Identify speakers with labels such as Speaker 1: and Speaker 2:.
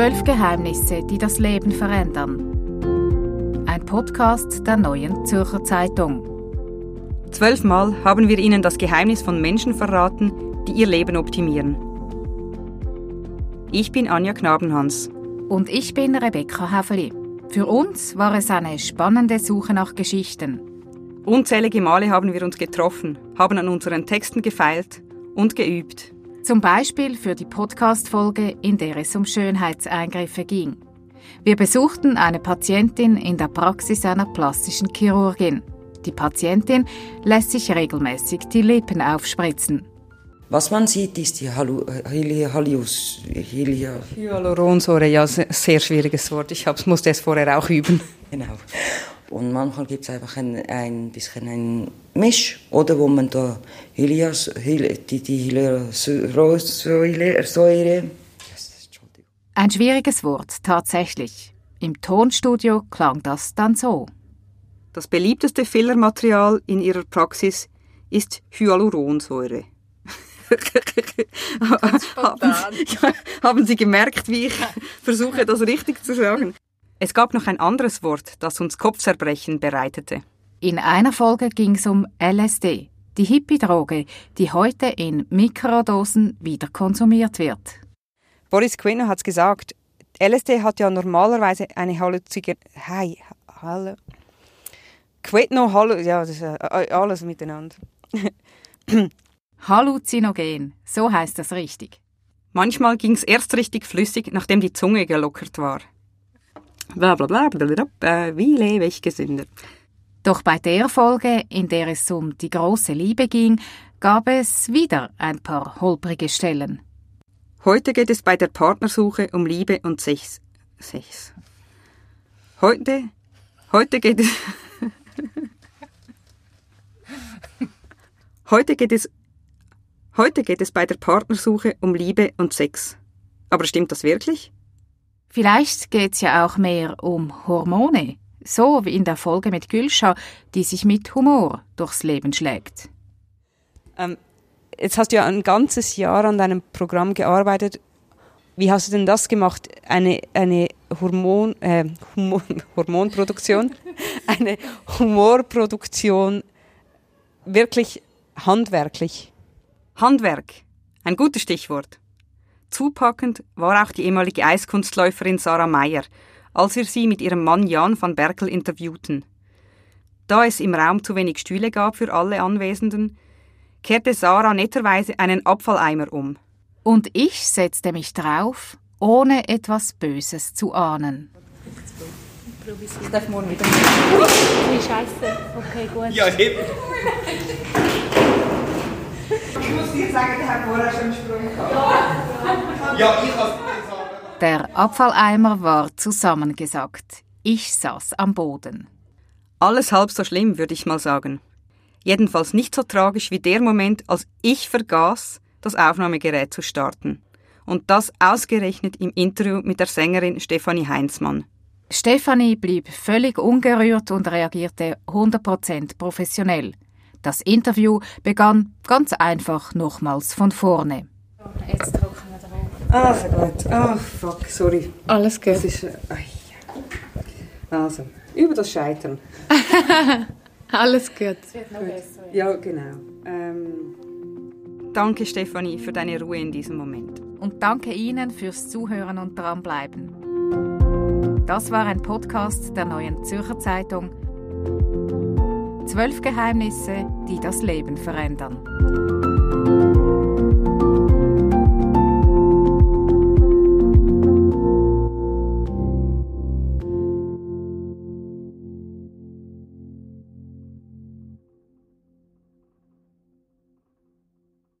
Speaker 1: Zwölf Geheimnisse, die das Leben verändern. Ein Podcast der neuen Zürcher Zeitung.
Speaker 2: Zwölfmal haben wir Ihnen das Geheimnis von Menschen verraten, die ihr Leben optimieren. Ich bin Anja Knabenhans.
Speaker 1: Und ich bin Rebecca Häfeli. Für uns war es eine spannende Suche nach Geschichten.
Speaker 2: Unzählige Male haben wir uns getroffen, haben an unseren Texten gefeilt und geübt.
Speaker 1: Zum Beispiel für die Podcast-Folge, in der es um Schönheitseingriffe ging. Wir besuchten eine Patientin in der Praxis einer plastischen Chirurgin. Die Patientin lässt sich regelmäßig die Lippen aufspritzen.
Speaker 3: Was man sieht, ist die Halu Halius.
Speaker 2: Hyaluronsäure, ja, sehr schwieriges Wort. Ich musste es vorher auch üben.
Speaker 3: Genau. Und manchmal gibt es einfach ein, ein bisschen ein Misch, oder wo man da Hylias, die, die Hyaluronsäure.
Speaker 1: Ein schwieriges Wort, tatsächlich. Im Tonstudio klang das dann so.
Speaker 2: Das beliebteste Fillermaterial in ihrer Praxis ist Hyaluronsäure. haben, ja, haben Sie gemerkt, wie ich versuche, das richtig zu sagen? Es gab noch ein anderes Wort, das uns Kopfzerbrechen bereitete.
Speaker 1: In einer Folge ging es um LSD, die Hippie-Droge, die heute in Mikrodosen wieder konsumiert wird.
Speaker 2: Boris Quinn hat es gesagt, LSD hat ja normalerweise eine Halluzige... Hey, hallo. Quetno, hallo, ja, das ist äh, alles miteinander.
Speaker 1: Halluzinogen, so heißt das richtig.
Speaker 2: Manchmal ging es erst richtig flüssig, nachdem die Zunge gelockert war. Wie lebe ich gesünder?
Speaker 1: Doch bei der Folge, in der es um die große Liebe ging, gab es wieder ein paar holprige Stellen.
Speaker 2: Heute geht es bei der Partnersuche um Liebe und Sex. Sex. Heute, heute geht es. heute geht es Heute geht es bei der Partnersuche um Liebe und Sex. Aber stimmt das wirklich?
Speaker 1: Vielleicht geht es ja auch mehr um Hormone, so wie in der Folge mit Gülscha, die sich mit Humor durchs Leben schlägt.
Speaker 2: Ähm, jetzt hast du ja ein ganzes Jahr an deinem Programm gearbeitet. Wie hast du denn das gemacht? Eine, eine Hormon, äh, Humor, Hormonproduktion, eine Humorproduktion wirklich handwerklich? Handwerk, ein gutes Stichwort. Zupackend war auch die ehemalige Eiskunstläuferin Sarah Meyer, als wir sie mit ihrem Mann Jan van Berkel interviewten. Da es im Raum zu wenig Stühle gab für alle Anwesenden, kehrte Sarah netterweise einen Abfalleimer um.
Speaker 1: Und ich setzte mich drauf, ohne etwas Böses zu ahnen.
Speaker 4: Ich darf morgen wieder. Ui, Scheiße. Okay, gut.
Speaker 2: Ja, eben. Ich muss dir sagen, der hat vorher schon einen Sprung gehabt. Ja, ich
Speaker 1: Der Abfalleimer war zusammengesackt. Ich saß am Boden.
Speaker 2: Alles halb so schlimm, würde ich mal sagen. Jedenfalls nicht so tragisch wie der Moment, als ich vergaß, das Aufnahmegerät zu starten. Und das ausgerechnet im Interview mit der Sängerin Stefanie Heinzmann.
Speaker 1: Stefanie blieb völlig ungerührt und reagierte 100% professionell. Das Interview begann ganz einfach nochmals von vorne.
Speaker 4: Jetzt.
Speaker 2: Also gut. Oh, fuck, sorry.
Speaker 4: Alles gut.
Speaker 2: Das ist, äh, also, über das Scheitern.
Speaker 4: Alles gut.
Speaker 2: Es wird noch besser. Ja, genau. Ähm, danke, Stefanie, für deine Ruhe in diesem Moment.
Speaker 1: Und danke Ihnen fürs Zuhören und dranbleiben. Das war ein Podcast der Neuen Zürcher Zeitung. Zwölf Geheimnisse, die das Leben verändern.